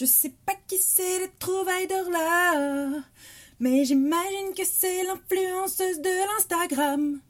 Je sais pas qui c'est les trouvailles là, mais j'imagine que c'est l'influenceuse de l'Instagram.